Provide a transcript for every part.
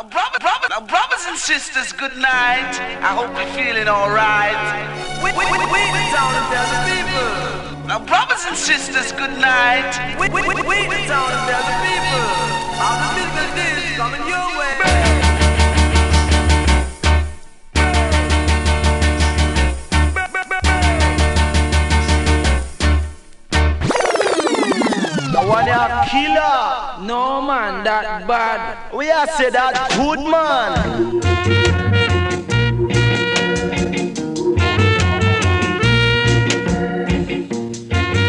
Now, brother, brother, now, brothers and sisters, good night. I hope you're feeling alright. We, we, we, we the town and tell the people. Now, brothers and sisters, good night. We, we, we, we the town and tell the people. All the business is coming your way. one a killer. No man, that bad. We are say that good man.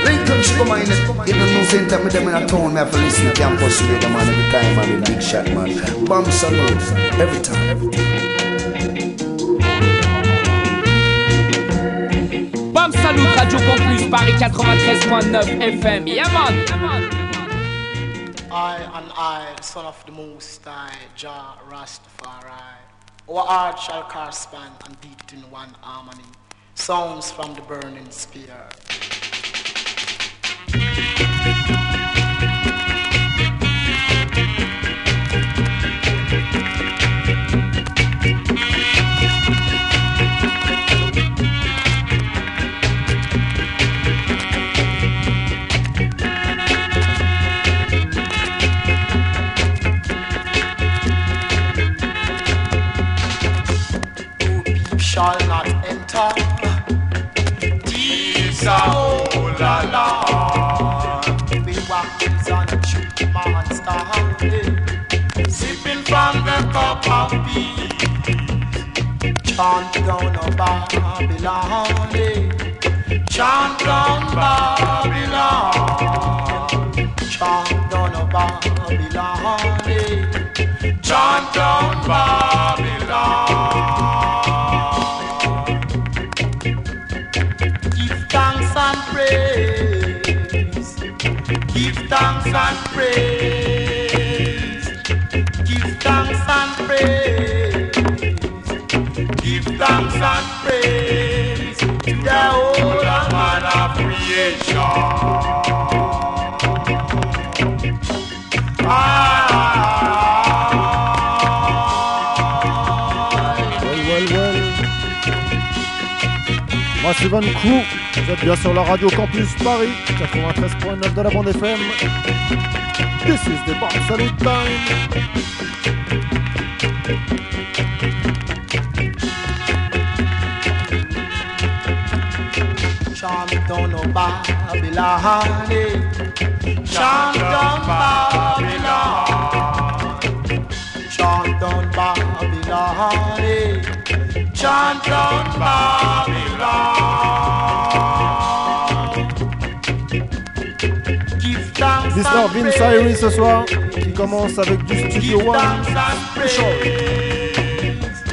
Lincoln Sugar Mine, in the news center, me them in a town, me have to listen to campus radio man every time, man, big shot man. Bomb salute, every time. Every time. Bam Salut, Radio Campus, Paris 93.9 FM. Yeah, man. I and I, the son of the Most High, Jah Rastafari, our heart shall correspond and beat in one harmony. Sounds from the burning spear. Shall not enter. These are all alone. We walk on a true monster, sipping from the cup of peace. Chant down a Babylon, chant down Babylon, chant down a Babylon, chant down Babylon. And praise. Give thanks and praise. Give thanks and praise to the whole man of creation. Well, well, well. Massive and Crew, êtes bien sur la radio Campus Paris, 93.9 de la bande FM. This is the Salute Time. Chant down Babylon, chant down Babylon, chant down Babylon, chant down Babylon. Mr. and Vince praise. Irie ce soir, qui commence avec du Studio Give One. thanks and Special. praise.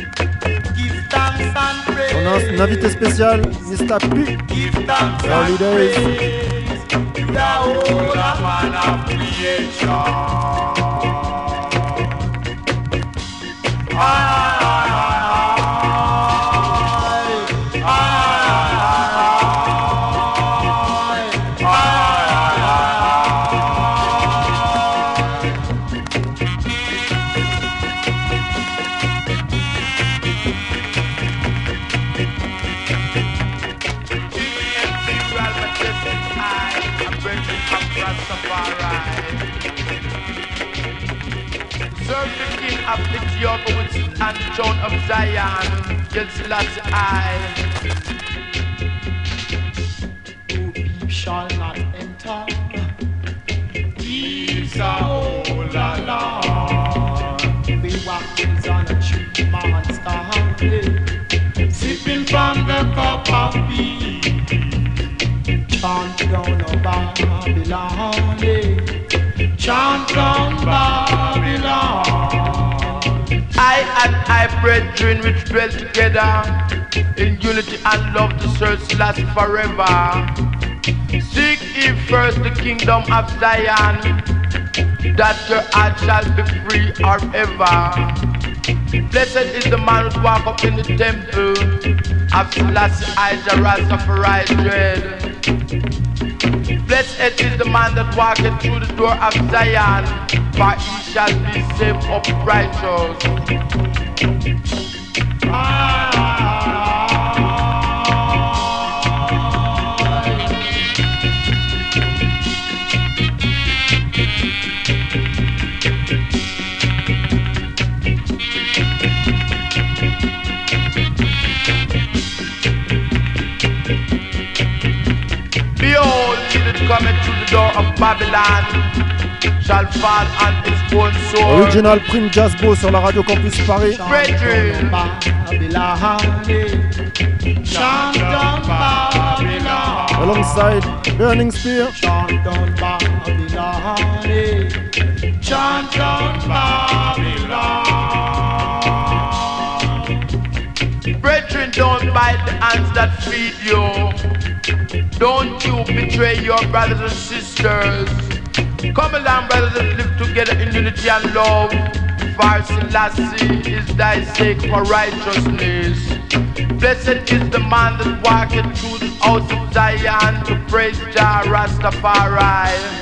Give thanks and praise. On a un invité spécial, Mr. P. Give thanks Early and days. praise Zion, yes, last I. shall not enter. These are all alone. We walk on a true monster, sipping from the cup of peace. Chant down a Babylon, and I, brethren, which dwell together in unity and love to serve last forever. Seek ye first the kingdom of Zion, that your heart shall be free forever. Blessed is the man who walk up in the temple of Selassie I, the Rastafari dread. Blessed is the man that walketh through the door of Zion, for he shall be saved of righteous. Behold, door of Babylon shall fall on his own sword. Original Prince Jazzbo sur la radio Campus Paris. Brethren, Alongside Burning Spear. brethren, don't bite the hands that feed you. Don't you betray your brothers and sisters. Come along, brothers, and live together in unity and love. For Selassie is thy sake for righteousness. Blessed is the man that walketh through the house of Zion to praise Jah Rastafari.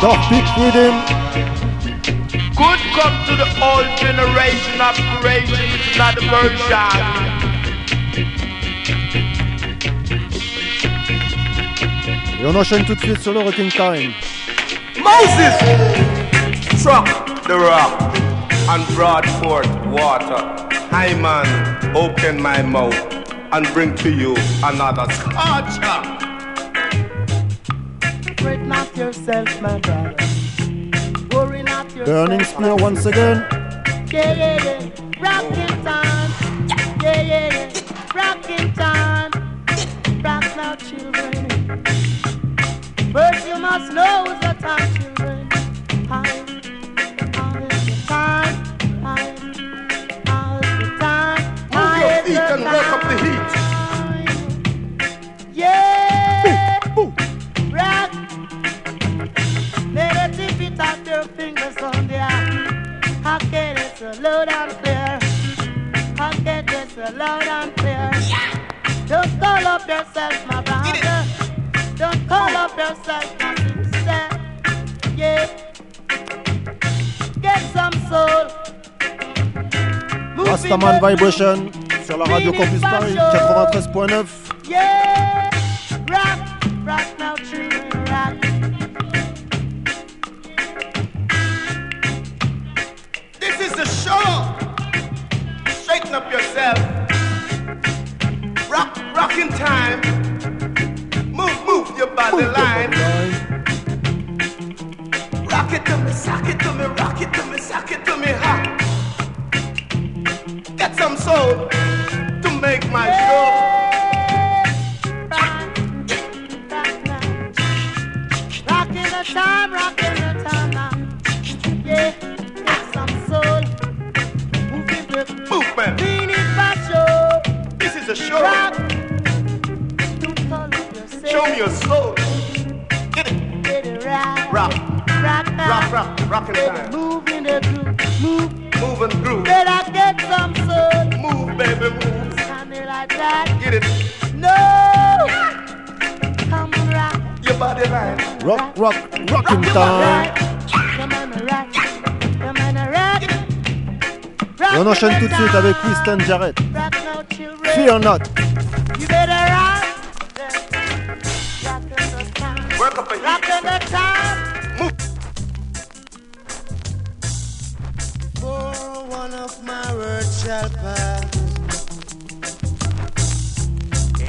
Doch Big Rhythm. Good come to the old generation of is not the version. Et on enchaîne tout de suite sur le Rocking Time. Moses struck the rock and brought forth water. I man, open my mouth and bring to you another scorcher. Fret yourself, my brother. Worry not yourself. Burning Spear once again. Yeah, yeah, yeah. Rockin' time. Yeah, yeah, yeah. Rockin' time. Rock now, children. First you must know the time, children. Time. Now is the time. Time. Now is the time. Loud and clear? How can so loud and clear? Don't call up yourself, my brother. Don't call up yourself, my sister. Yeah. Get some soul. Rastaman Vibration sur la radio Campus Paris 93.9. Yeah, rock, rock now, Straighten up yourself. Rock, rocking time. Move, move your body line. Rock it to me, sock it to me, rock it to me, sock it to me, ha. Get some soul to make my show. Rockin' the time, rockin' the time now. Yeah, get some soul. Move it, Move, man. Lean it back, show. This is a show. Rock. Don't call up yourself. Show me your soul. Get it. Get it right. Rock, Rock now. rock, rock, rocking Baby, time. move in the groove. Move. Move and groove. Better get some soul. Move, baby, move. Stand it like that. Get it. No. Come on, rock. Your body line. Rock, rock, rocking time. On enchaîne tout de suite avec Winston Jarrett. Fear not.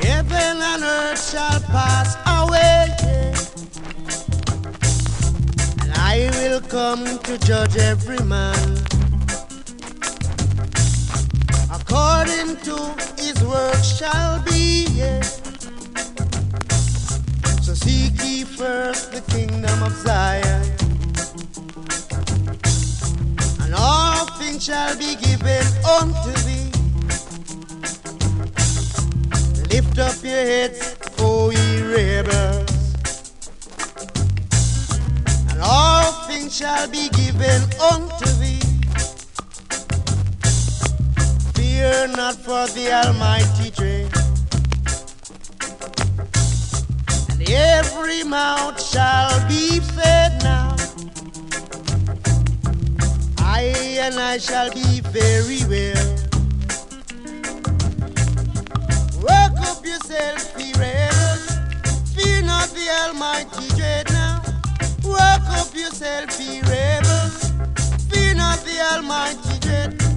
Heaven and earth shall pass away. And I will come to judge every man according to his work shall be. yeah. So seek ye first the kingdom of Zion and all things shall be given unto thee. Lift up your heads, O ye rebels, and all things shall be given unto thee. Not for the Almighty dread. And every mouth shall be fed now. I and I shall be very well. Work up yourself, be rebel. Fear not the Almighty dread now. Work up yourself, be rebel. Fear not the Almighty dread.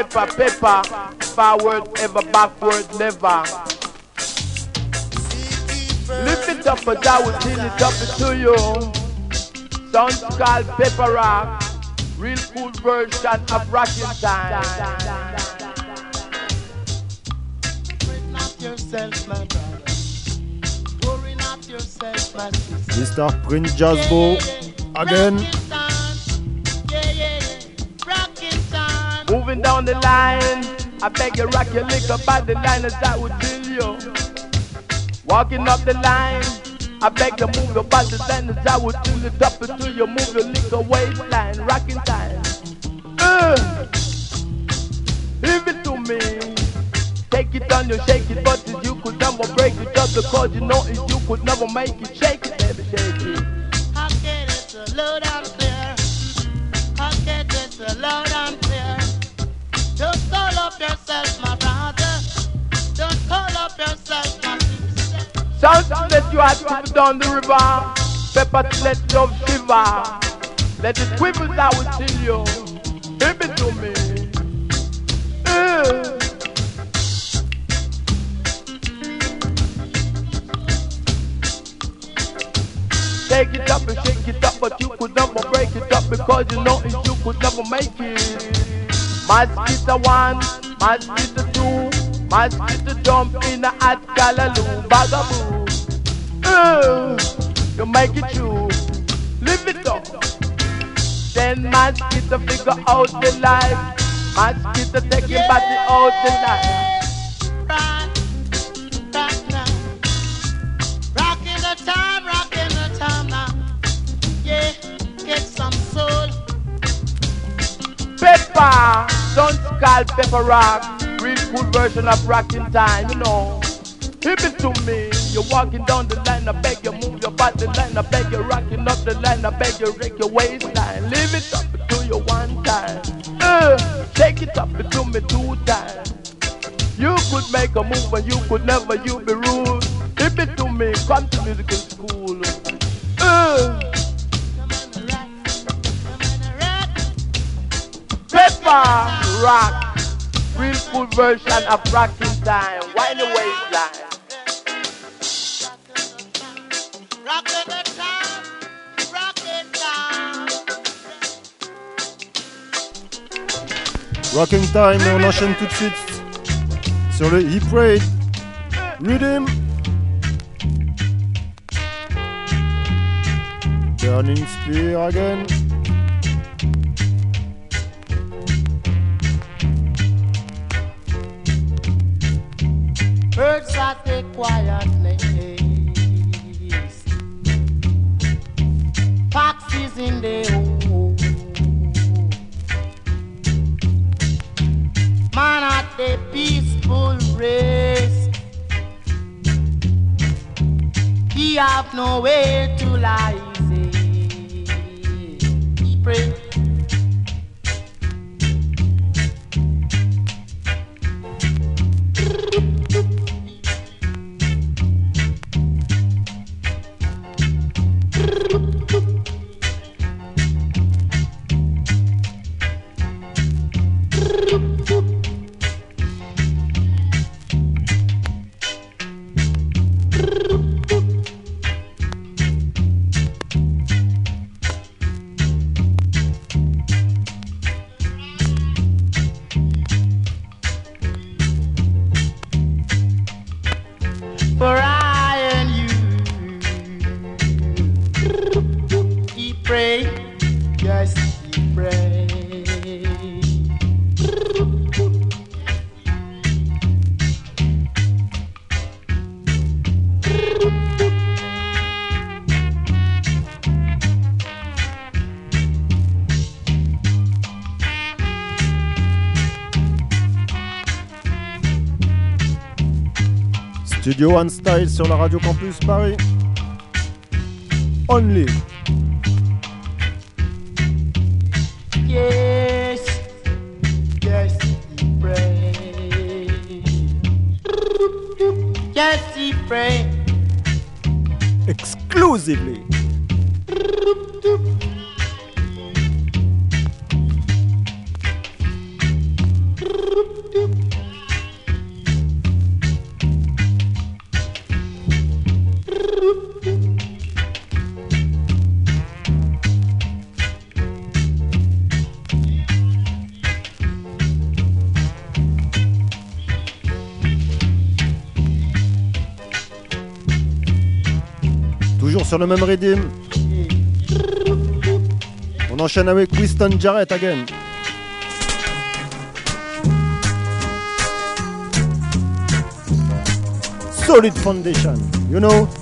Paper, paper, paper. Forward, ever backward, never. Lift it up, but I will till it up to you. Sounds called Paper Rock. Real cool version of Rockin' Time. Worry not yourself, my brother. Worry not yourself, my sister. Mr. Prince Jazzbo again. Moving down the line, I beg you rock your liquor by the line as I would tell you. Walking up the line, I beg you move your body line as I would tune it up until you move your liquor waistline, rocking time. Uh, give it to me. Take it on you, shake it, but you could never break it just because you know it, you could never make it. Shake it, baby, shake it. How can it so loud clear? How can it so loud clear? Don't call up yourself, my brother. Don't call up yourself, my sister. Sound let you have to down the river. Pepper let love shiver. Let it quiver, I will tell you. Give it to me. Uh. Take it up and shake it up, but you could never break it up because you know you could never make it. Mosquito one, mosquito two, mosquito jump in a hot galaloo, bagaboo. Uh, you make it true, live it up. Then mosquito figure out the life, must mosquito take your body out the life. Right, right now. Rockin' the time, rockin' the time now. Yeah, get some soul. Pepper, don't call pepper rock. Real cool version of rocking time, you know. Hip it to me. You're walking down the line, I beg you move your body line, I beg you rocking up the line, I beg you break your waistline. Leave it up to you one time. Uh, take it up to me two times. You could make a move and you could never, you be rude. Hip it to me, come to musical school. Uh, Pepper rock, real cool version of rocking time. Wind the waistline. Rockin' the time, rockin' time. Rocking Time et on enchaîne tout de suite sur le Hip Raid. Rhythm. Burning Spear again. Birds at a quiet place. Foxes in the hole. Man at the peaceful race. He have no way to lie. He pray. Johan Style sur la Radio Campus Paris. Only sur le même rythme. On enchaîne avec Winston Jarrett again. Solid foundation, you know.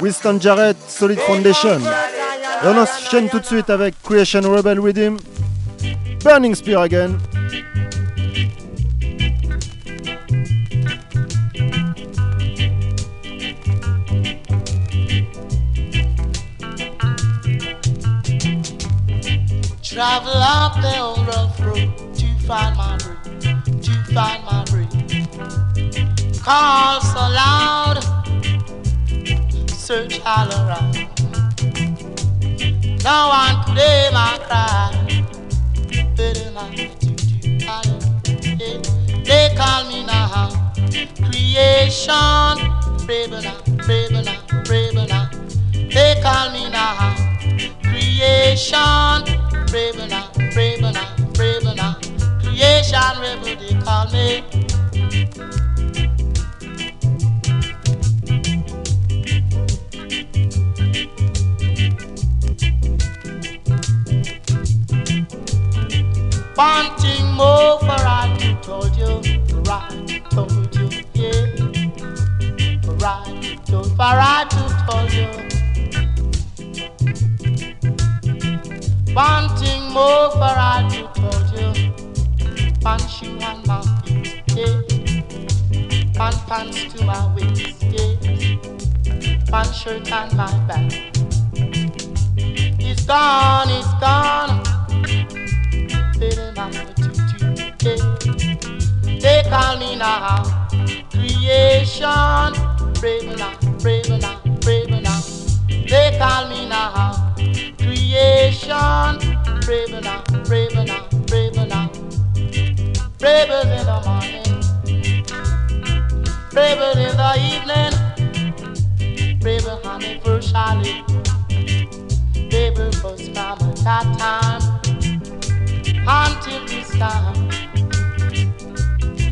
Winston Jarrett, Solid Foundation. Et on enchaîne tout de suite avec Creation Rebel Redeem, Burning Spear Again. Travel up the old rough road to find my route, to find my route. Call so loud. search all around. No one could hear my cry. Better like you do. They call me now. Creation. Rebellion, rebellion, rebellion. They call me now. Creation. Rebellion, rebellion, rebellion. Creation rebel, they call me. Wanting more for I told you, for I told you, yeah. For I told, for I told you. Wanting more for I told you. Punch you on my feet, yeah. Pant pants to my waist, yeah. Pant shirt on my back. It's gone, it's gone. Feeling like a tutu. They call me now creation. Brave now, brave now, brave now. They call me now creation. Brave now, brave now, brave now. Bravers in the morning, bravers in the evening, braver honey for Charlie, braver for from at that time until this time.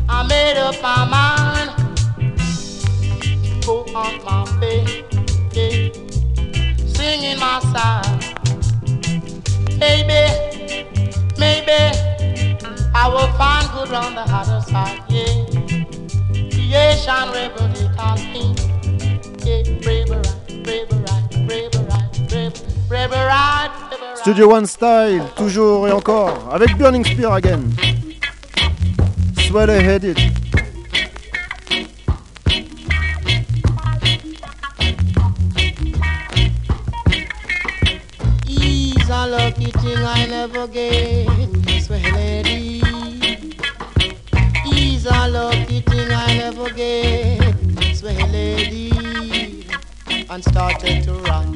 I made up my mind go on my yeah, singing my song. Maybe, maybe I will find good on the other side, yeah. Creation rebel they call me, yeah. Brave right, brave Studio One Style, toujours et encore, avec Burning Spear again. Swell headed. He's a lucky thing I never get. Swear lady. He's a lucky thing I never get. Swear lady. And started to run,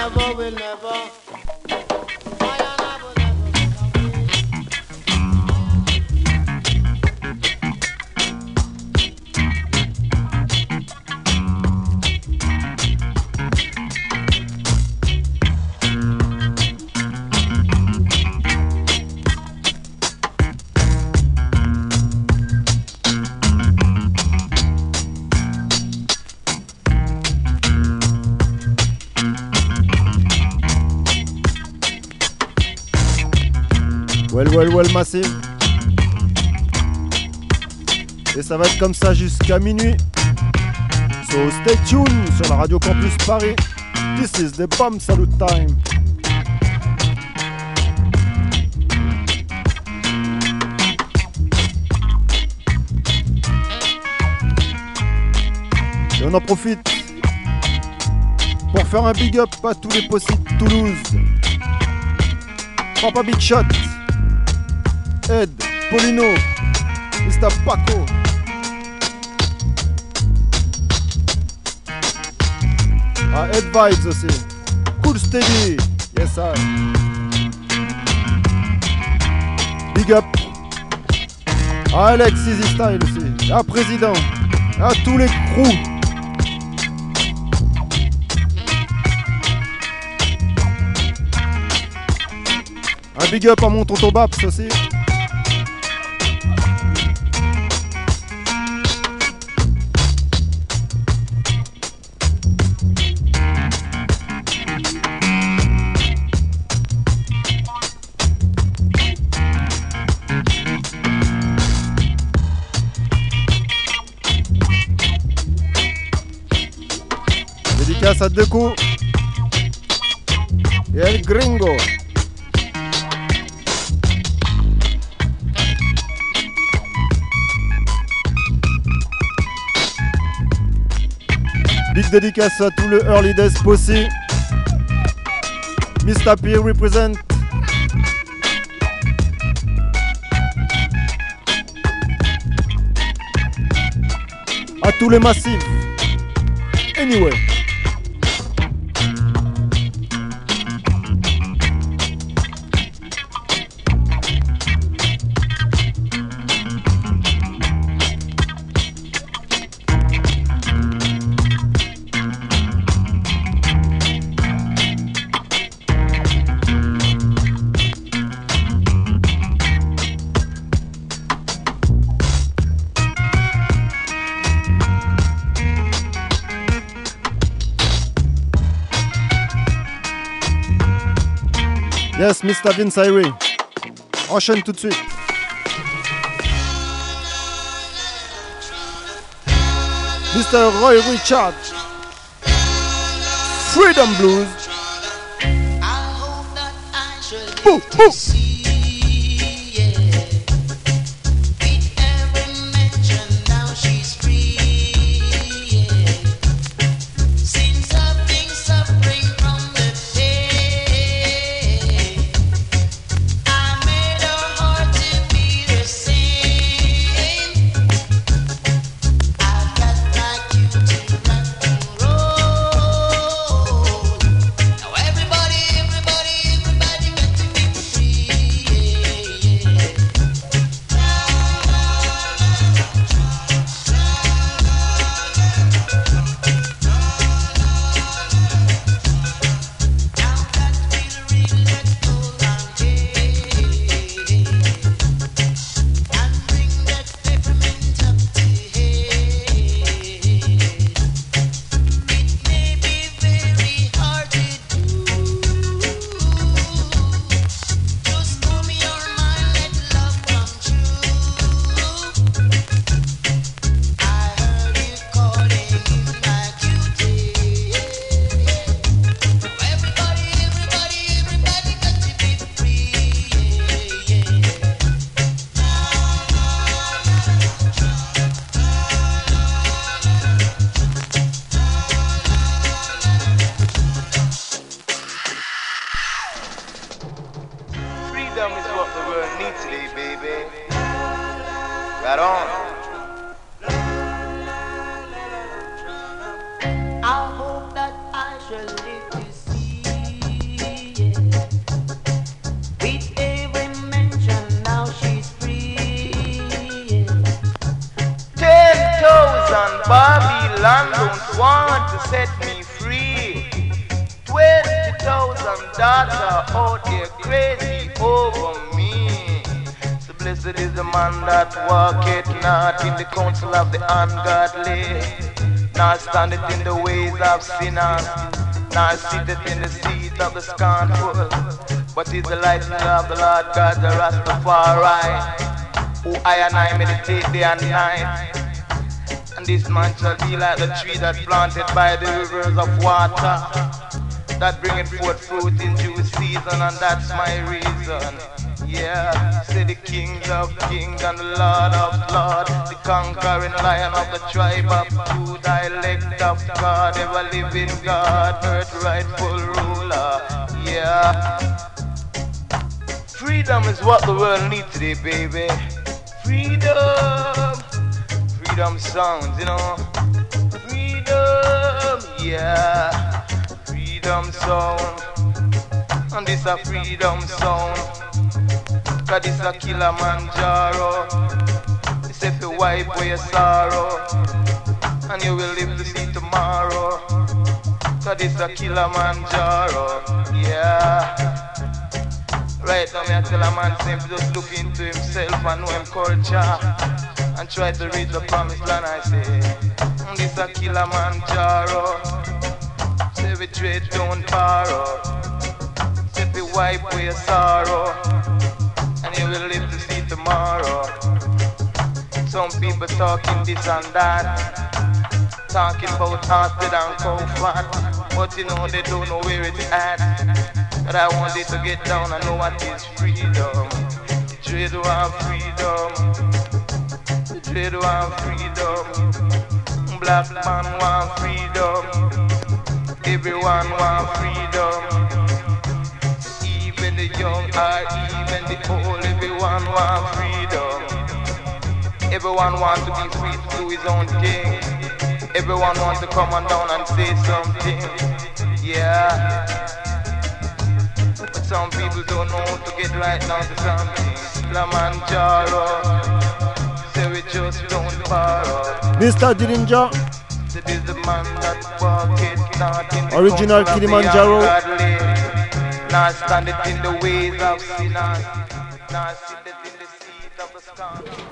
never, will never. Massive. Et ça va être comme ça jusqu'à minuit. So stay tuned sur la radio Campus Paris. This is the bomb salute time. Et on en profite pour faire un big up à tous les possibles de Toulouse. Papa Big Shot, Ed, Polino, Mr. Paco. Ah, Ed Vibes aussi. Cool Steady. Yes, I. Big up. À Alex Easy Style aussi. À Président. À tous les crews. Un big up à mon tonton Baps aussi. Deux coups. El Gringo. Big dédicace à tout le Early Days Posse. Mr. P represent. À tous les massifs. Anyway. Yes, Mr. Vince Irie. Enchaîne tout de suite. Mr. Roy Richard. Freedom Blues. Boo, boo. Scornful. But is the light of the Lord God, the Rastafari. who I and I meditate day and night. And this man shall be like the tree that planted by the rivers of water, that bringeth forth fruit in due season, and that's my reason. Yeah, say the kings of kings and the lord of lords, the conquering lion of the tribe of Judah, elect of God, ever living God, earth rightful ruler. Yeah. Freedom is what the world needs today, baby. Freedom. Freedom sounds, you know. Freedom, yeah. Freedom sound. And this a freedom sound. Cause this a Kilimanjaro. This if you wipe away your sorrow. And you will live to see tomorrow. Cause this a Kilimanjaro, yeah. Right now, me I tell a man simply just look into himself and know him culture and try to reach the promised land. I say, mm, this a Kilimanjaro. Say we trade, don't borrow. Say we wipe away sorrow, and you will live to see tomorrow. Some people talking this and that, talking about hearted and cow fat, but you know they don't know where it's at. But I want it to get down and know what is freedom. Trade want freedom. Trade want freedom. Black man want freedom. Everyone want freedom. Even the young or even the old, everyone want freedom. Everyone want to be free to do his own thing. Everyone want to come on down and say something. Yeah. But some people don't know how to get right down to something. Kilimanjaro. Say we just don't borrow. Mr. Dillinger, It is the man that walketh not in the Original Kilimanjaro. ungodly, Not standeth in the ways of sinners. Not in the seat of.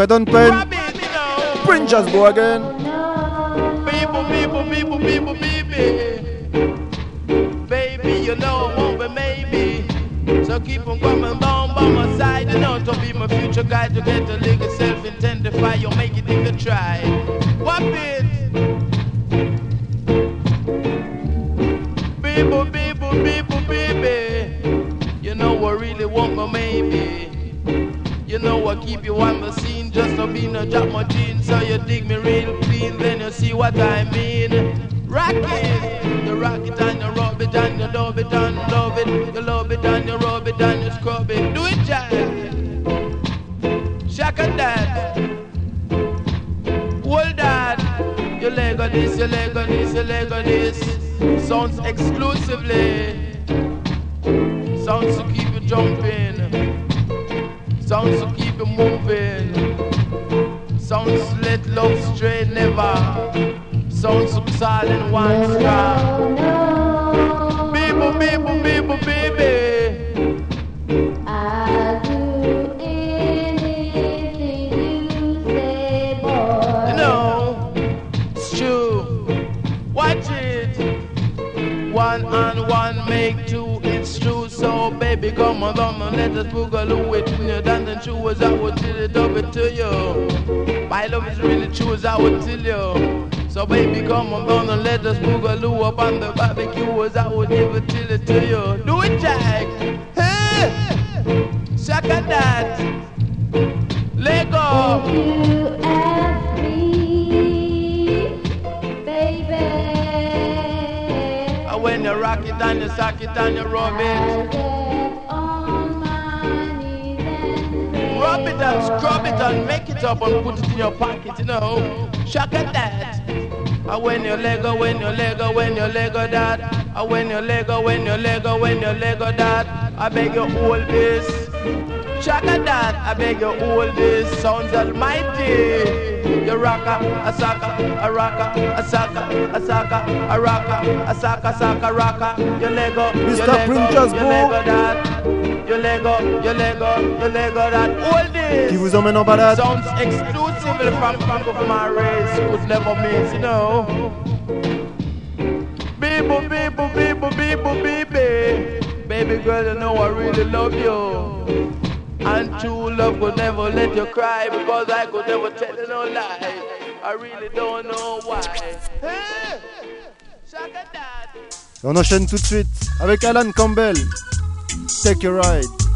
Fred Hunpen, Prince go again. You know I keep you on the scene just to be no drop my jeans so you dig me real clean. Then you see what I mean. Rock it, you rock it and you rub it and you love it and love it. You love it and you rub it and you scrub it. Do it, Jack. Shaka that. Hold that. Your leg on this, your leg on this, your leg on this. Sounds exclusively. Sounds to keep you jumping. Sounds to keep you moving. Sounds let love stray never. Sounds to silent one star. Baby, come on, come on, let us boogaloo it. When you're dancing as I would tell it over to you. My love is really true, as I would tell you. So, baby, come on, come on, let us boogaloo up on the barbecue, as I would even tell it to you. Do it, Jack. Hey, shaka that. Let go. And when you rock it and you sock it and you rub it. Rub it and scrub it and make it up and put it in your pocket, you know. Shaka that. And when you Lego, when you Lego, when you Lego that. And ah, when you Lego, when you Lego, when you Lego that. I beg you hold this. Shaka that. I beg you hold this. Sounds almighty. You rocka, a saka, a rocka, a saka, a saka, a rocka, a saka, saka, rocka. You Lego, Mr. Lego, Princess you Boo. Lego that. You Lego, you Lego, you Lego that. Hold this. Qui vous emmène en balade? Sounds exclusively from people from my race who's never means, you know. People, people, people, people, baby. Baby girl, you know I really love you. And true love will never let you cry because I could never tell you no lie. I really don't know why. Hey, on enchaîne tout de suite avec Alan Campbell. Take a ride.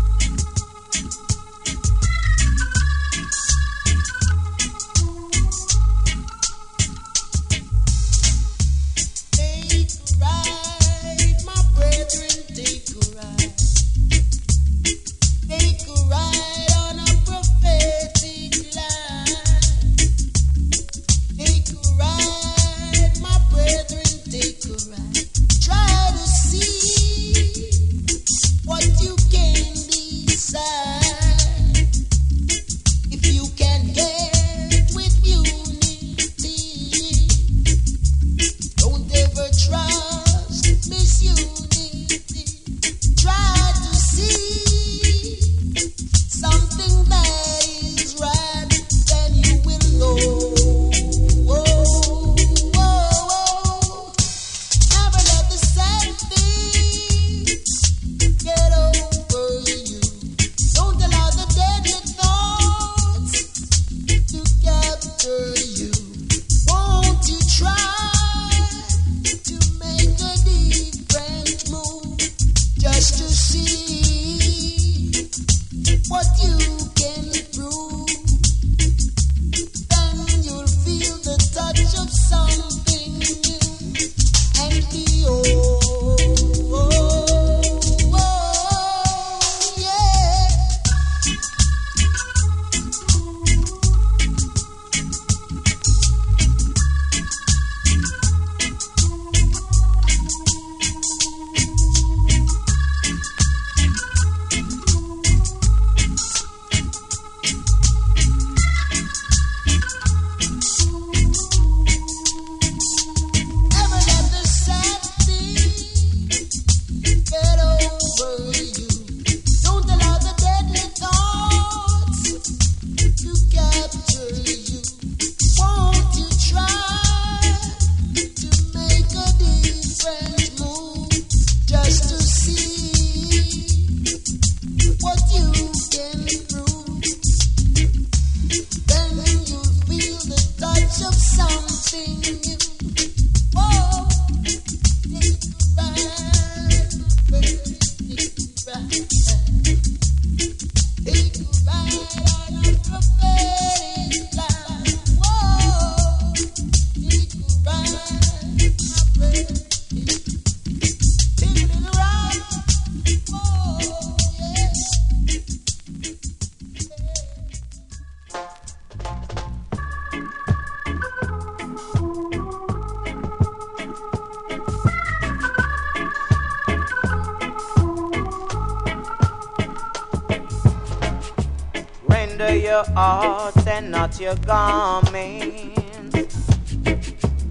Your heart and not your garments.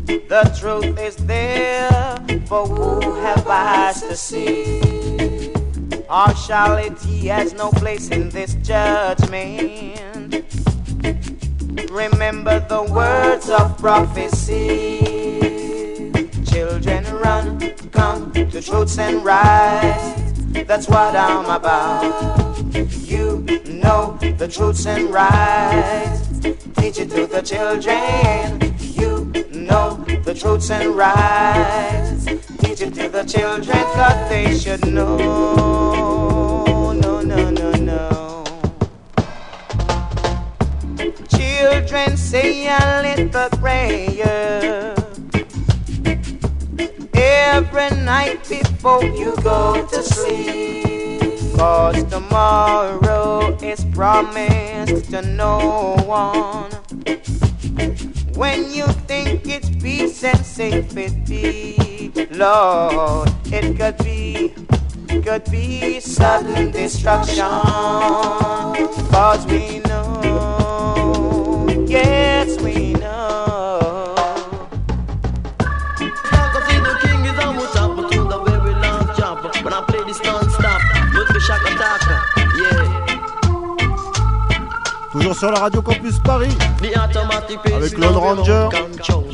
The truth is there for who have eyes to see. Partiality has no place in this judgment. Remember the words of prophecy. Children run, come to truths and rights. That's what I'm about You know the truths and rights. Teach it to the children. You know the truths and rights. Teach it to the children, cause they should know. No, no, no, no. Children say a little prayer every night before you go to sleep. Cause tomorrow is promised to no one. When you think it's peace and safety, Lord, it could be, could be sudden destruction. Cause we know, yes, we know. Toujours sur la radio Campus Paris. Avec Lone Ranger.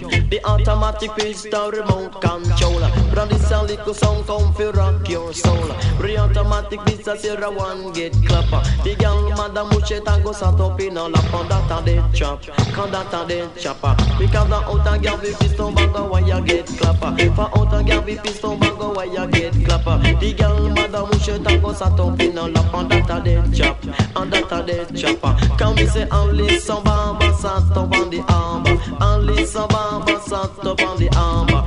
The automatic pistol remote control. Brand this a little song come fi rock your soul. The automatic this a zero one get clapper. The girl madam mouche tango sat up in a lap on that a dead chop. Quand that a dead chopper. Because the outer girl vi piston bago why you get clapper. For outer girl vi piston bago why you get clapper. The girl madam mouche tango sat up in a lap on that a dead chop. On that a dead chopper. Quand me say only some bamba sat up on the arm. Only some bamba sat up on the arm.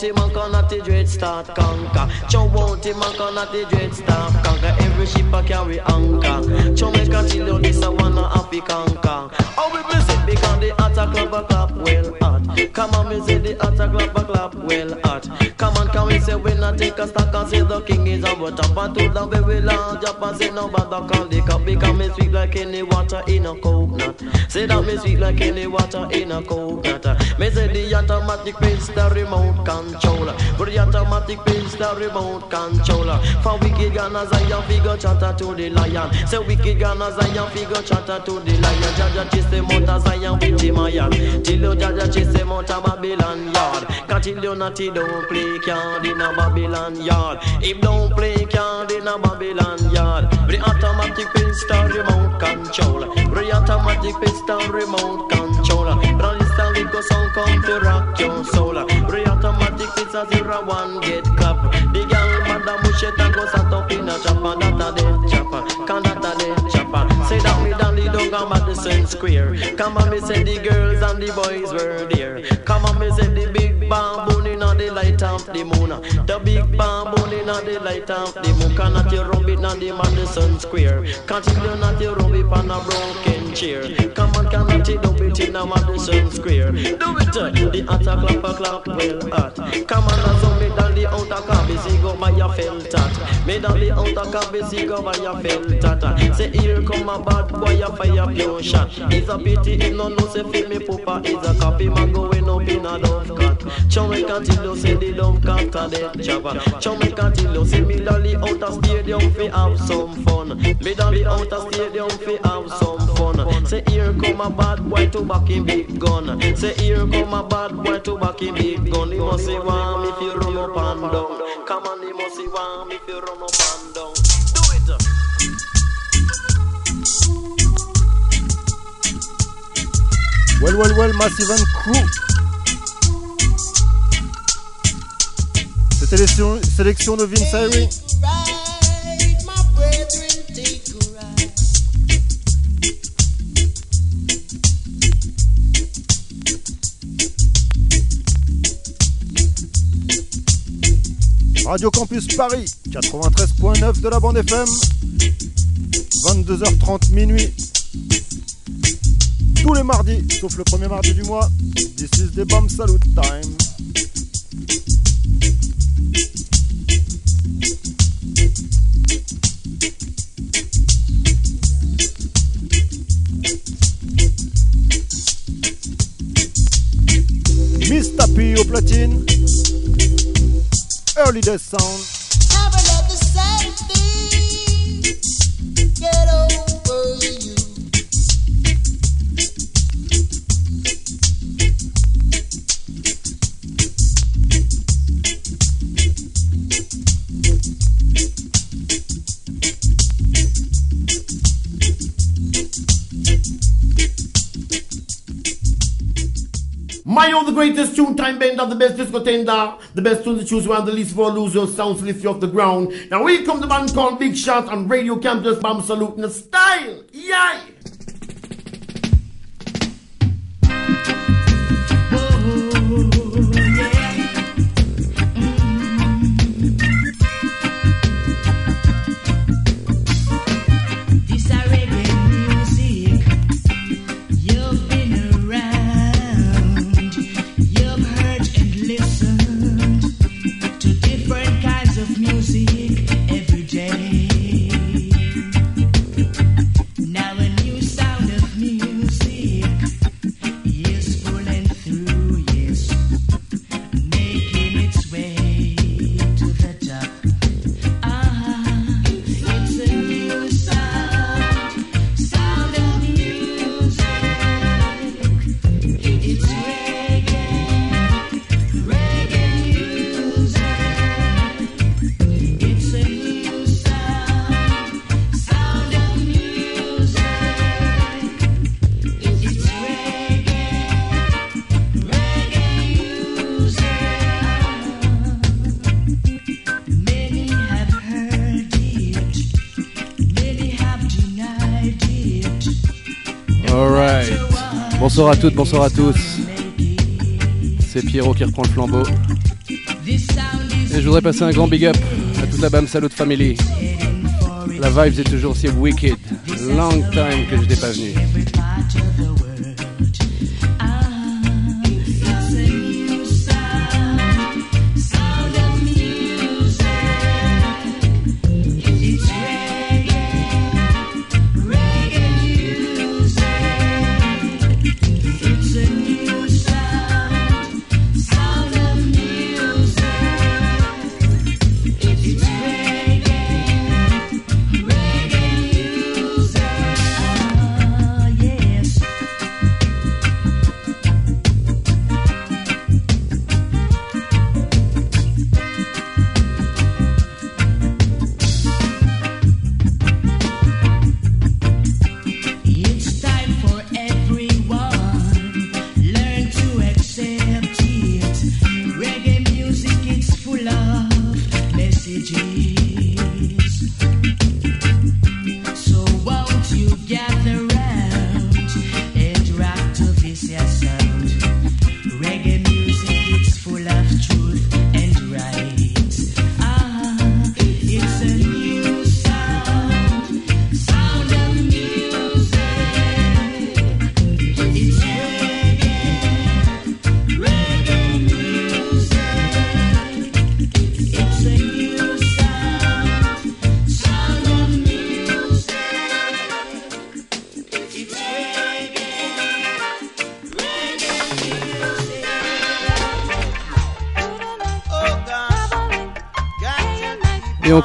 Won't him and can the dread start conquer. Chow won't him and can the dread start conquer. Every ship a carry anchor. Chow make a chill you this a wanna happy conquer. Oh we it because the attack club a clap well hot. Come on me say the attack club a clap well hot. Come on can we say we not take a stock and say the king is our top and to the very large up and say no bother call the cup because me sweet like any water in a coconut. Say that me sweet like any water in a coconut. Me say the automatic pistol remote controller. For the automatic pistol remote controller. For wicked Zion figure chatter to the lion. Say wicked Zion figure chatter to the lion. Jaja chase them out of Zion with him iron. Till you Jaja chase them out of Babylon yard. Cause till you don't play card in a Babylon yard. If don't play card in a Babylon yard. The automatic pistol remote controller. The automatic pistol remote controller. Sound come to rock your soul. The automatic pistol zero one get clap. The girl madam mushet and go sat up in a chopper. That a dead chopper. Can that a dead chopper. Say that me down the dog on Madison Square. Come on me say the girls and the boys were there. Come on me say the big bamboo in the light of the moon. The big bamboo in the light of the moon. Cannot you rub it on the Madison Square. Can't you not you rub it on a broken chair. Come on, cannot you do it in a Madison Square. Do it, uh, the attack clap a clap well hot. Come on, and so me down the outer cabin, go by your felt hat. Me down the outer cabin, go by your felt hat. Say here come a bad boy, a fire pure shot. It's a pity if no no say feel me poopa is a copy man going up in a dove cat. Chow me cantillo say the dove cat a dead jabba. Chow me cantillo say me dolly out of stadium fi have some fun. Me dolly out of stadium fi have some fun. Say here come a bad boy to back him big gun. Say here come a bad boy to back him big gun. He must say warm if you run up and down. Come on, he must say warm if you run up and down. Do it. Well, well, well, Massive and Crew. C'était les sélections de Vince Ayre. Radio Campus Paris, 93.9 de la bande FM, 22h30 minuit. Tous les mardis, sauf le premier mardi du mois. This is the bomb time. Mr. P au platine. Early Days Sound. Never let the same thing get over you. Mayo, the greatest tune time bender, the best disco tender, the best tune to choose one, the least for losers, sounds lift you off the ground. Now we come the band called Big Shot on Radio Campus Bam Salute in the style. Yay! Bonsoir à toutes, bonsoir à tous. C'est Pierrot qui reprend le flambeau. Et je voudrais passer un grand big up à toute la BAM Salut Family. La vibes est toujours aussi wicked. Long time que je n'étais pas venu.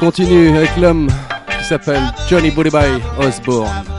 Continue avec l'homme qui s'appelle Johnny Booty Osborne.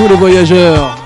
tous les voyageurs.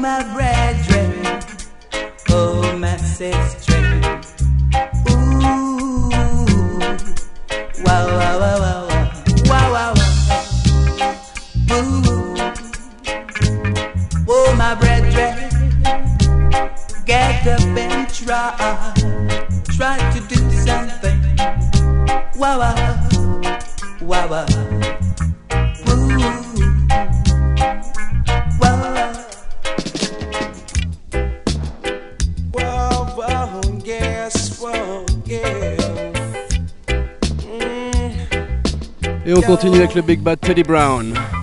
my brethren, oh my sisters. avec le Big Bad Teddy Brown.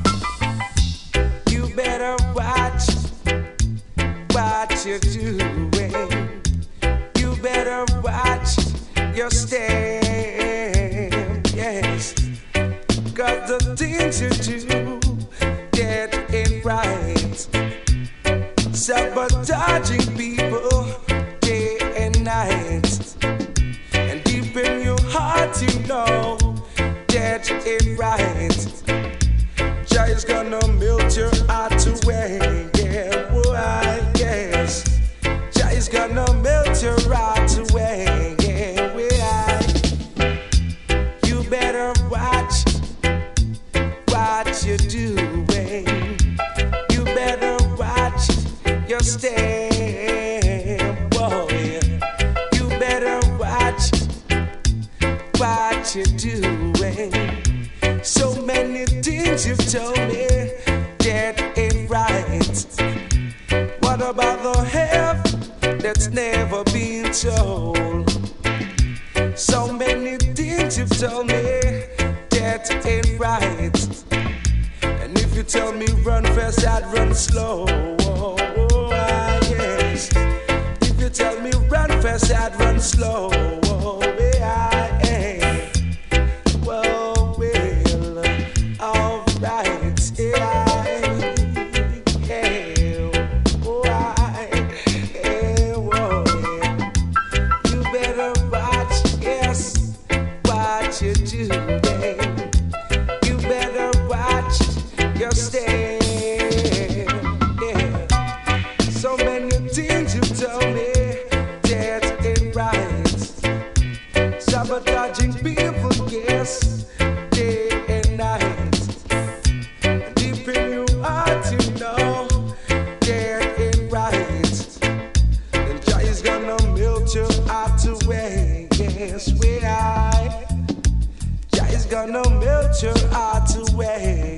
gonna melt your heart away.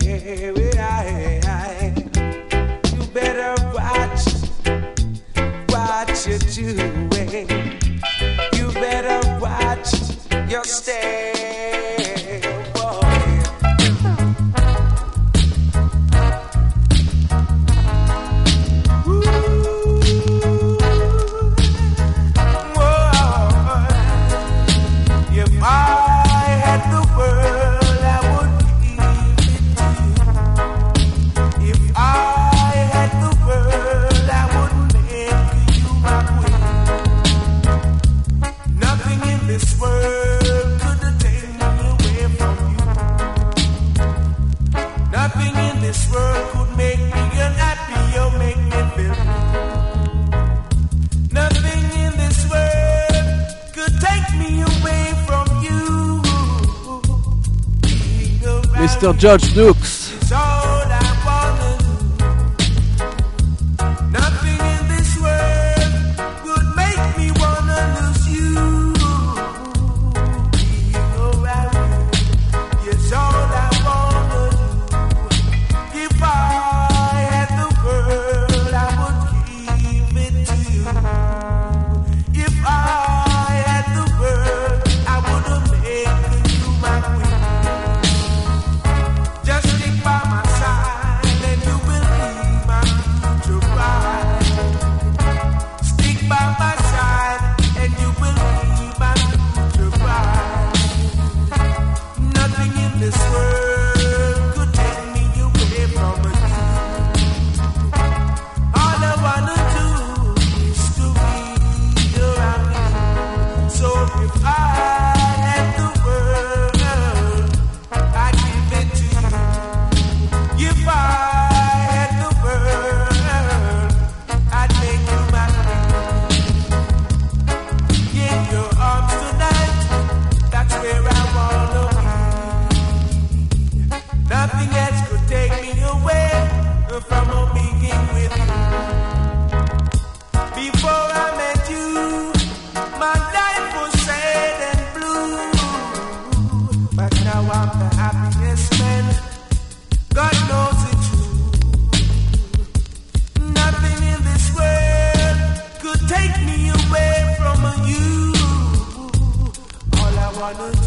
You better watch, watch it, doing. You better watch your step. George Dukes. wanna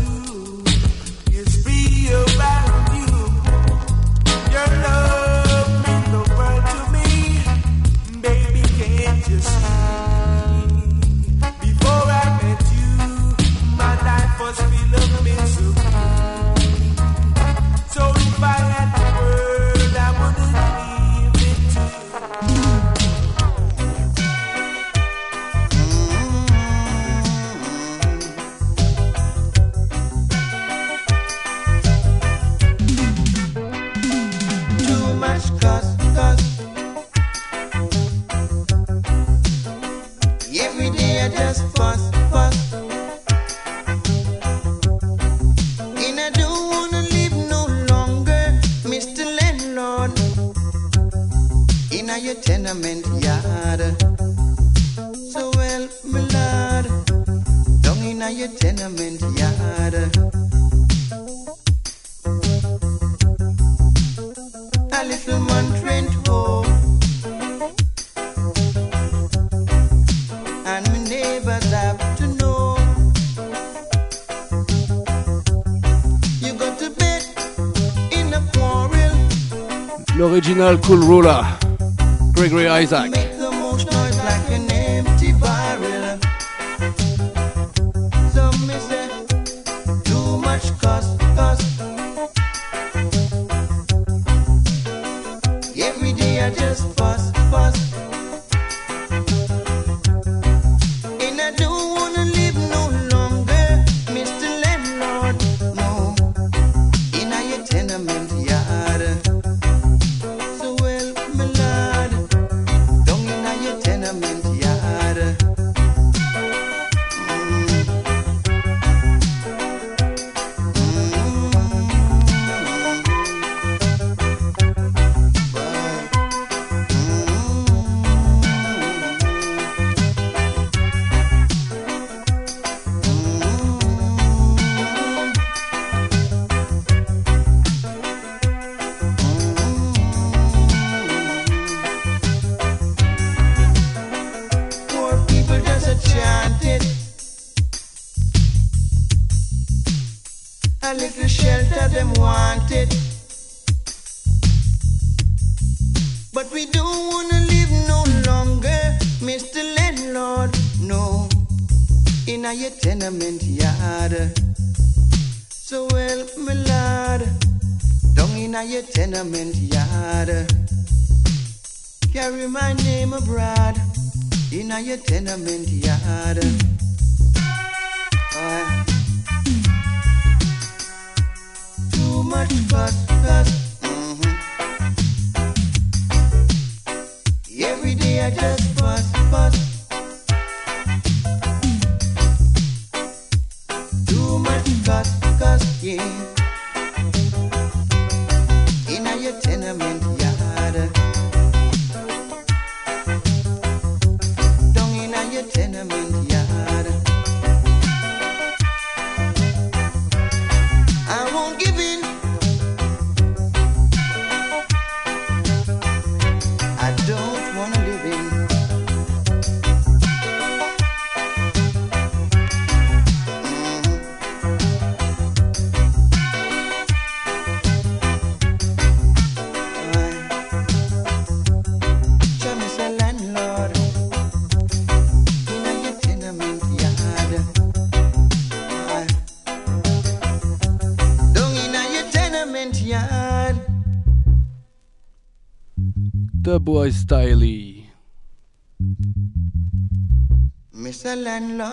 in your tenement yard. So well, my lord, down in your tenement yard. Carry my name abroad in your tenement yard. Aye. Too much fuss, fuss. mhm. Every day I just Mr. Landlord.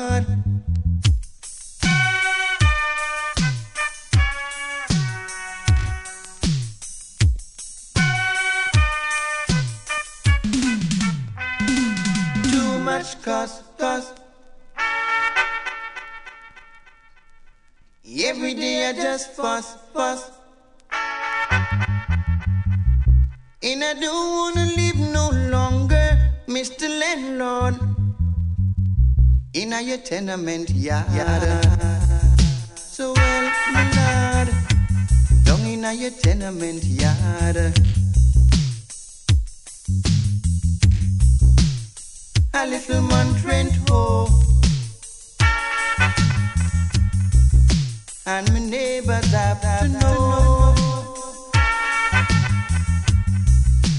In your tenement yard. So well, my lord, down in your tenement yard. A little man Trent Ho. And my neighbors have to know.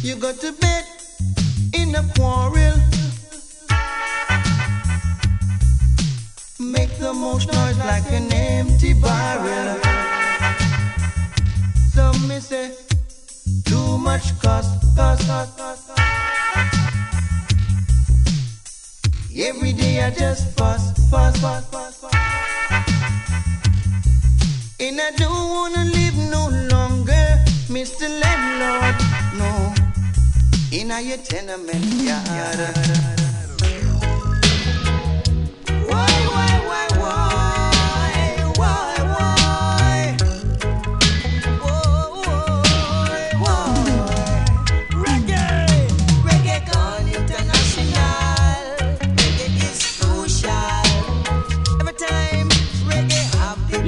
You go to bed in a quarrel. The most noise like an empty barrel. Some may say too much cost, cost, cost, cost. Every day I just fuss, fuss, fuss, fuss, fuss. And I don't wanna live no longer, Mr. Landlord. No, in a tenement yard.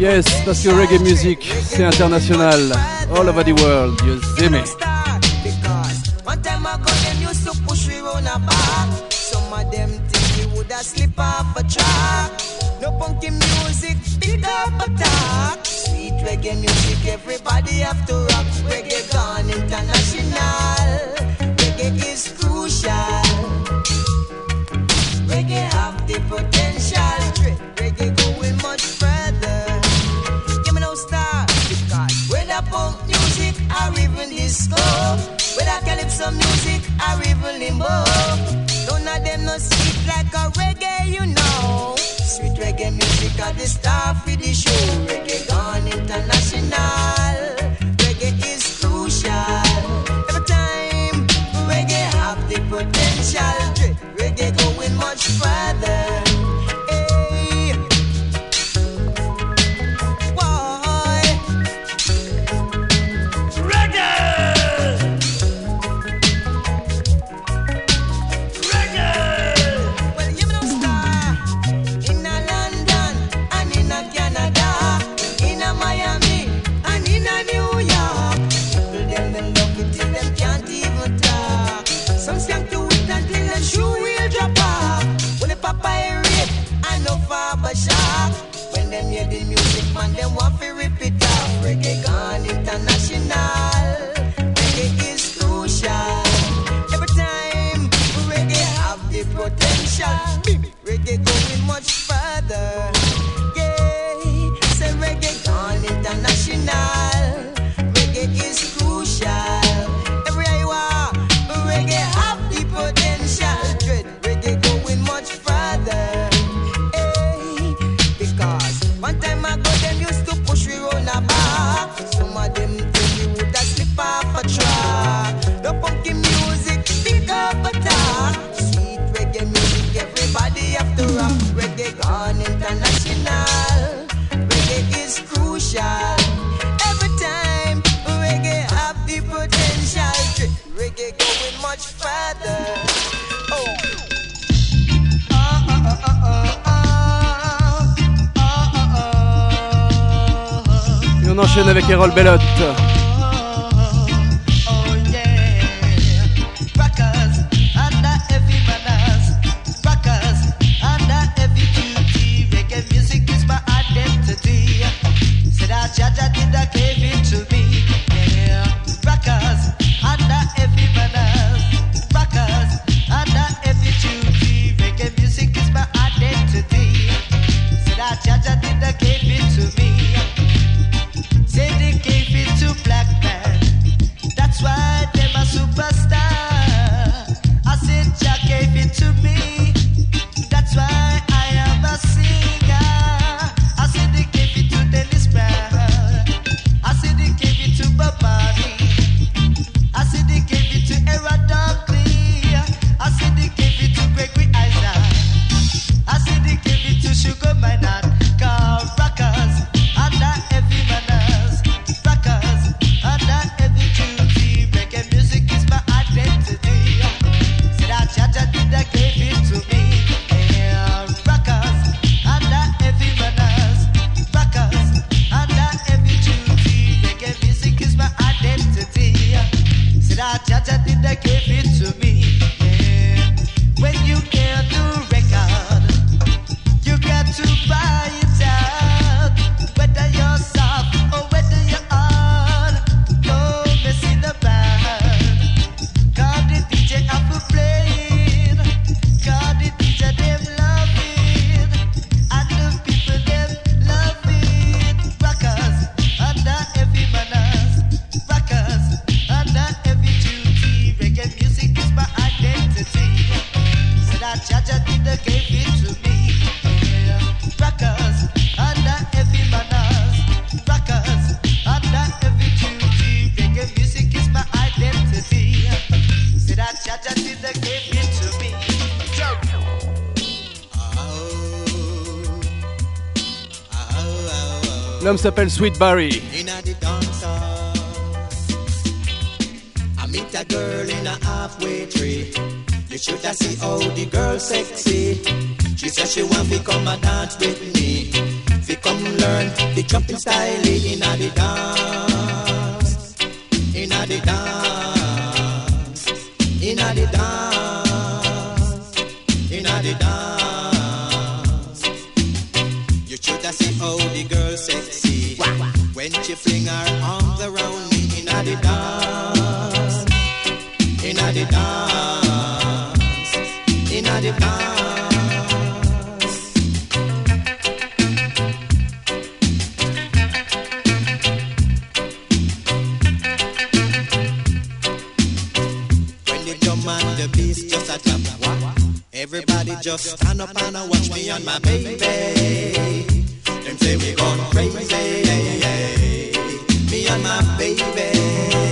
Yes, parce que reggae music, c'est international. All over the world, you see me. No music, up. Sweet reggae music, everybody have to rock. some music I rival limbo. None of them no sweet like a reggae, you know. Sweet reggae music are the star for the show. Sensation avec Errol Bellotte. s'appelle Sweet Barry. a in a. You should have how the girl sexy. She she want to come and dance with me. Come learn the jumping style in a the dance, in a the dance, in a the dance. She fling her arms around me in a the dance, in a the dance, in a the dance. When the drum and the bass just a jump, everybody just stand up and watch me and my baby. Say we gone crazy. Me and my baby.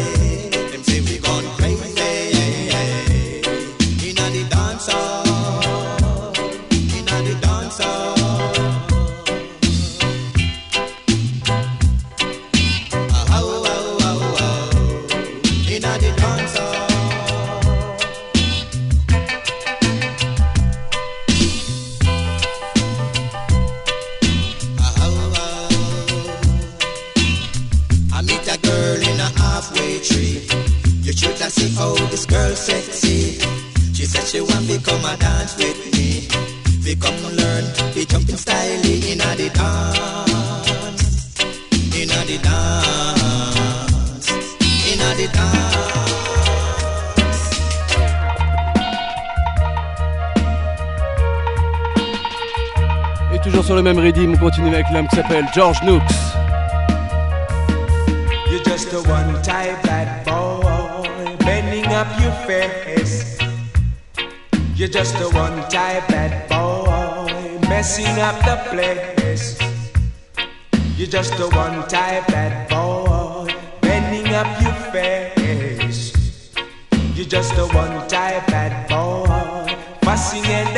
Le même rythme, on continue avec l'homme qui s'appelle George Nooks. You're just a one type bad boy, bending up your face. You're just a one type bad boy, messing up the place. You're just a one type bad boy, bending up your face. You're just a one type bad boy, fussing and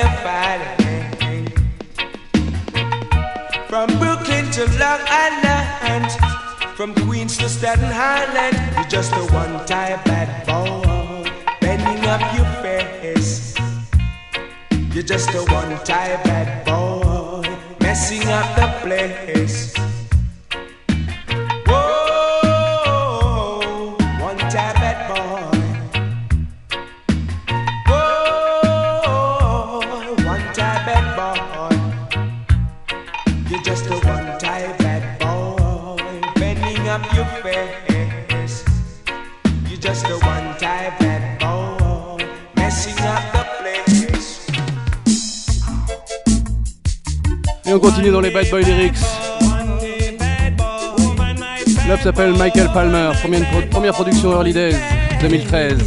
to Long Island, from Queens to Staten Island, you're just a one type bad boy, bending up your face. You're just a one type bad boy, messing up the place. Whoa, one type bad boy. Whoa, one type bad boy. You're just a one Et on continue dans les Bad Boy Lyrics. L'œuvre s'appelle Michael Palmer, première, première production Early Days, 2013.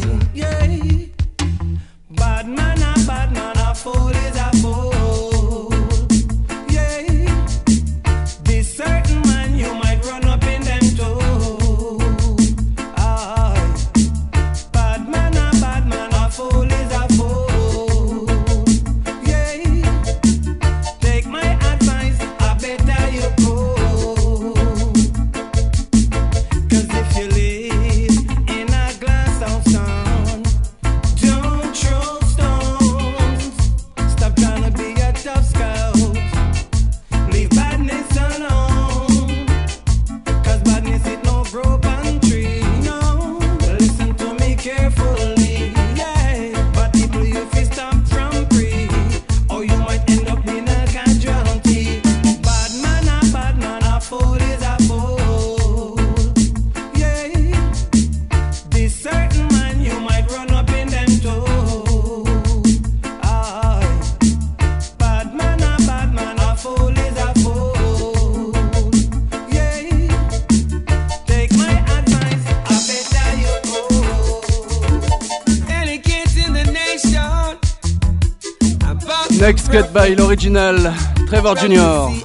By l'original Trevor Jr.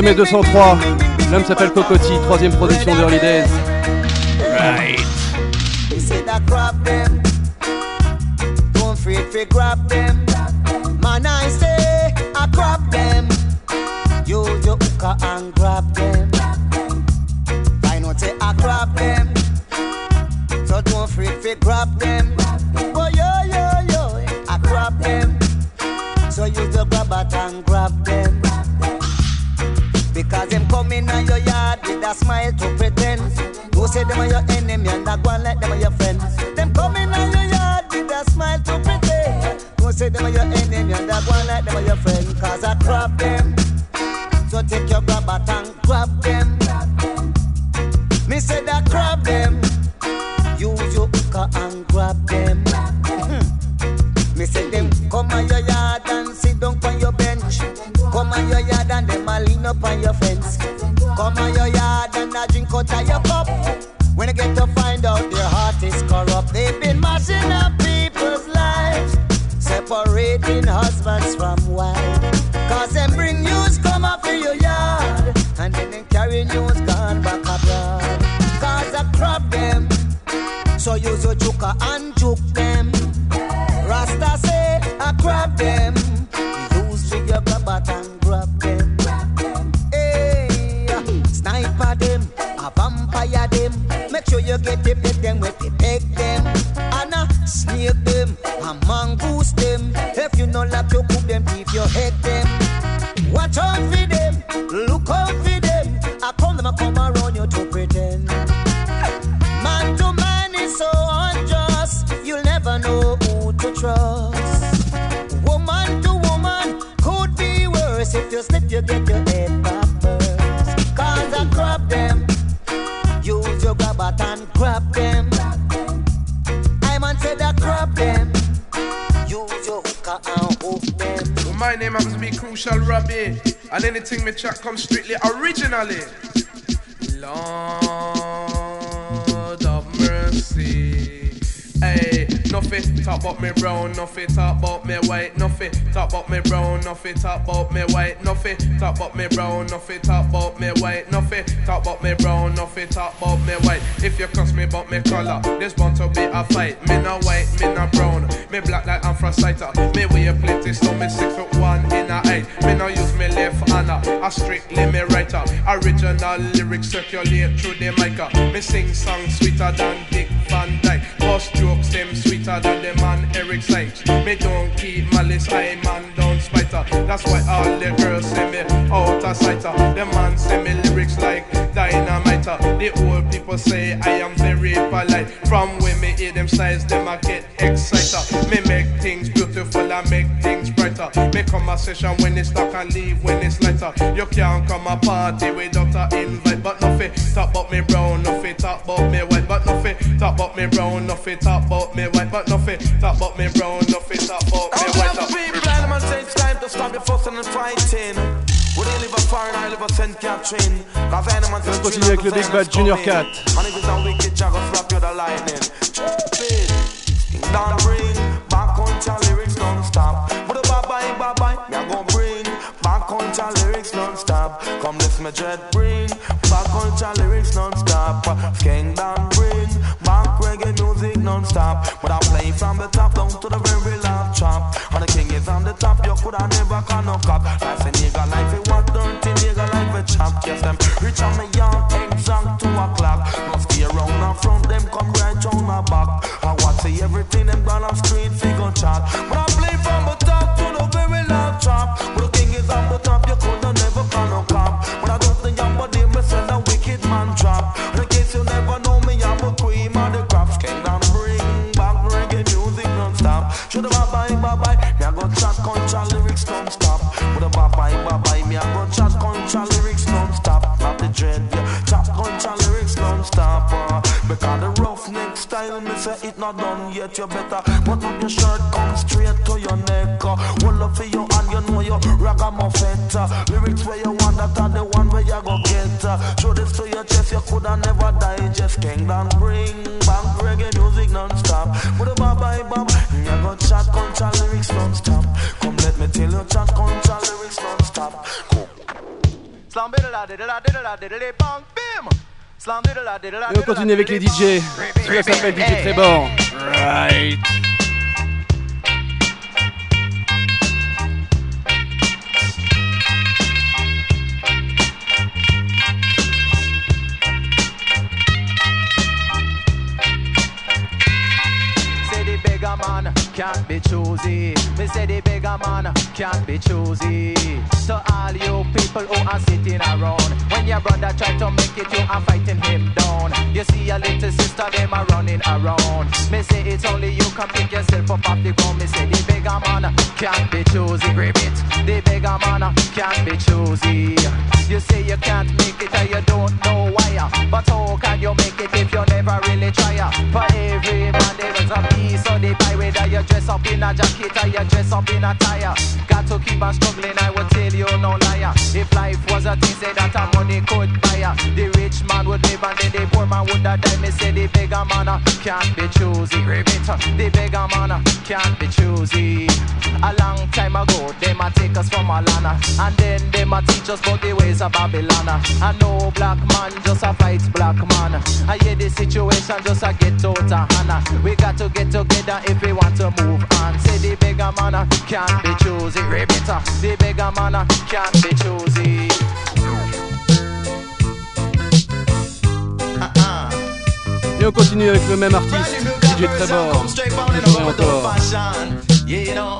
jamais 203, l'homme s'appelle Cocotti, troisième production de Early Days. Right. And anything me chat comes strictly originally. Lord of mercy. Hey, nothing talk about me brown, nothing talk about me white, nothing talk about me brown, nothing talk about me white, nothing talk about me brown, nothing talk about me white, nothing talk about me brown, nothing talk about me white. If you cross me about me color, this bound to be a fight. Me no white, me no brown, me black like anthracite. Me wear plenty, so me six foot one in a eight. Me no use me left hand, I strictly me right up. Original lyrics circulate through the mic. Me sing songs sweeter than Dick Van Dyke. Bust jokes them sweeter than the man Eric Sykes. Me don't keep malice, I man don't spite her. That's why all the girls say me out of sight. her. The man say me lyrics like dynamite. The old people say I am very polite. From when me hear them sighs, them I get excited. Me make things beautiful, I make things brighter. A session when it's dark and leave when it's lighter. You can't come a party without a invite, but nothing talk about me brown, nothing talk about me white, but nothing talk about me brown, nothing talk about me white, but nothing talk about me brown, nothing talk about me white. Now, people, blind man say it's time to stop your fussing and fighting. Would they live a foreign, I live a St. Catherine. Cause any man On va continuer avec le Big Bad Junior 4. And if it's a wicked, Jack will slap you the lightning. Stupid. Don't bring back country lyrics non-stop. But the bye-bye, bye-bye, me a gon' bring back country lyrics non-stop. Come listen me dread bring back country lyrics non-stop. Skeng down non-stop. But I play from the top down to the very last chop. And the king is on the top, you coulda never can no cop. Life a nigga life it what dirty nigga life a chop. Yes them rich on me young exact two o'clock. Must stay around the front, them come right round the back. I watch see everything them gone off street figure chat. But I style, me say it not done yet. You better put up your shirt, come straight to your neck. Uh, hold up for you and you know you ragamuffin. Uh, lyrics where you want that are the one where you go get. Uh, show this to your chest, you coulda never digest. Kingdom bring back reggae music non-stop. With a bye bye bye. You go chat contra lyrics non-stop. Come let me tell you chat contra lyrics non-stop. Slam diddle diddle diddle diddle bang bim. Et on continue avec les DJ. Celui-là s'appelle DJ Trébor. Right. Can't be choosy. Me say the beggar man can't be choosy. So all you people who are sitting around, when your brother try to make it, you are fighting him down. You see your little sister, them are running around. Me say it's only you can pick yourself up off the ground. Me say the beggar man can't be choosy. Grip it. The beggar man can't be choosy. You say you can't make it and you don't know why. But how can you make it if you never really try? For every man there is a piece of the pie Whether you dress up in a jacket you dress up in a tire. Got to keep on struggling, I will tell you no liar. If life was a thing, say that a money could buy ya. The rich man would live and then the poor man would die. Me say the beggar man uh, can't be choosy. Ribbit, the beggar man uh, can't be choosy. A long time ago, them a take us from a land uh, And then them a teach us about the ways of Babylon. And no black man just a fight black man. I hear the situation just a get out of hand. We got to get together if we want to move on Say the beggar man can't be choosy uh, the beggar man can't be choosy Et on continue avec le même artiste, DJ Trevor. Toujours et encore. Yeah, you know,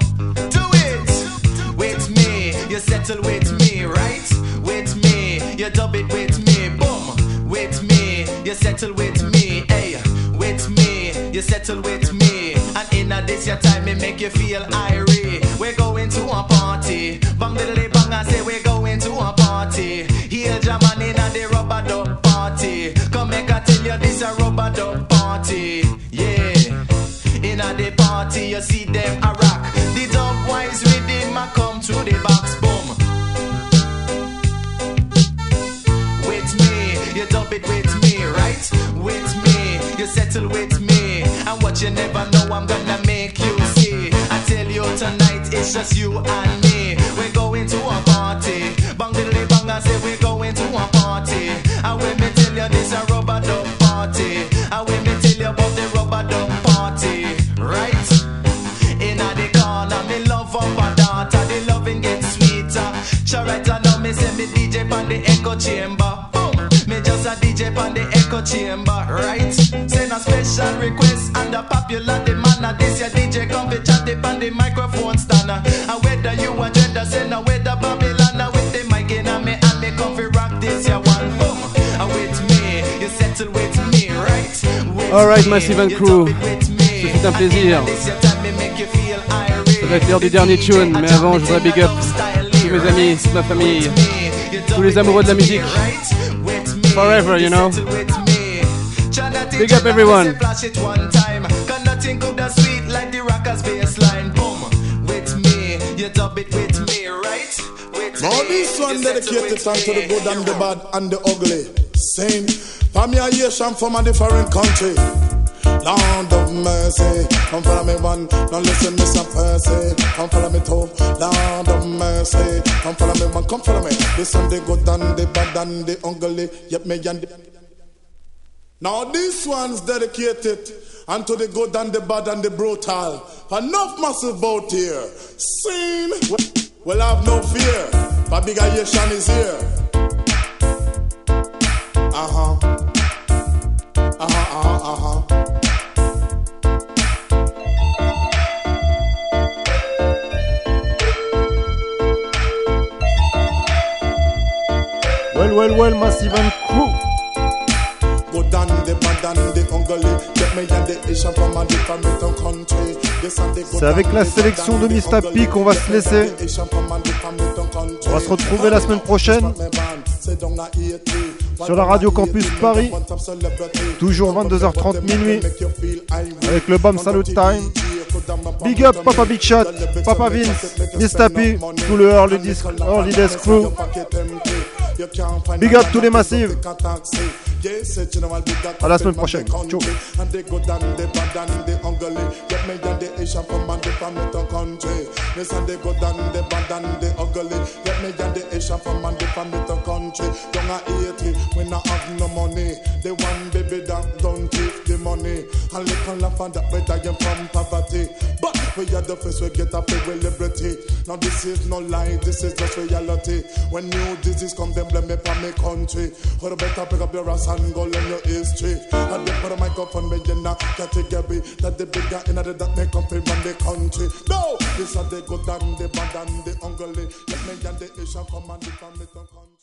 do it with me. You settle with me, right? With me, you dub it with me, boom. With me, you settle with me, hey. With me, you settle with me. And in a this your time, me make you feel irie. We're going to a party. Bang diddly bang, I say we're going to a party. Here, German in a the rubber dub party. Come make I tell you this a rubber dub party. Yeah. In a the party, you see them a rock. The dub wise rhythm a come to the box, boom. With me, you dub it with me, right? With me, you settle with You never know, I'm gonna make you see. I tell you tonight, it's just you and me. We're going to a party. Bang diddly bang, I say we're going to a party. And when me tell you this a rubber dub party. And when me tell you about the rubber dub party, right? In a the corner, me love up a daughter. The loving gets sweeter. Sure right now, me say me DJ pan the echo chamber. Me just a DJ the echo chamber, right? Send a special request and a popular demand. And this your DJ come chat it on the microphone stand. And whether you a dreader, send a whether Babylon with the mic in a me and me come fi rock this your one. Boom, and with me, you settle with me, right? With Massive and you Crew. dub it with me. Ce fut un plaisir. Ça va être l'heure du dernier tune, mais avant, je voudrais big up tous mes amis, toute ma famille, tous les amoureux de la musique. Forever, you know. Big up everyone. Flash it one time. Cause nothing could have sweet like the rockers baseline. Boom. With me, you dub it with me, right? With Now me, this one dedicated time to the good and the bad and the ugly. Same. Familiation from a different country. Lord of mercy, come follow me one. Now listen, Mr. Percy, come follow me two. Lord of mercy, come follow me one. Come follow me. This one the good and the bad and the ugly. Yep, me and the. Now this one's dedicated unto the good and the bad and the brutal. Enough massive boat here. Seen. Well, have no fear. Babigayation is here. Uh huh. Uh huh. Uh huh. Uh huh. Well, well, Massive and Crew. Good and the bad and the ugly. Get me and the Asian from a different country. This and the good C'est avec la sélection de ugly. P qu'on va se laisser. On va se retrouver la semaine prochaine sur la radio Campus Paris. Toujours 22h30 minuit avec le BAM Salute Time. Big up Papa Big Shot, Papa Vince, Mr. P, tout le Early, Disc, Early Days Crew. Big up tous les massifs. À la semaine prochaine. Ciao. And the good and the bad and the ugly. Get me and the Asian from a different country. This and the good and the bad and the ugly. Get me and the Asian from a different country. Young a hate me when I have no money. The one baby that don't take the money. And little laugh and that better you from poverty. But we are the first we get a pay with liberty. Now this is no lie, this is just reality. When new disease come, them blame me for my country. Or better pick up your ass and go learn your history. And they put a microphone me in a category that the bigger in the that make up from the country. No, this are the good and the bad and the ugly. Let me and the Asian come and the family country.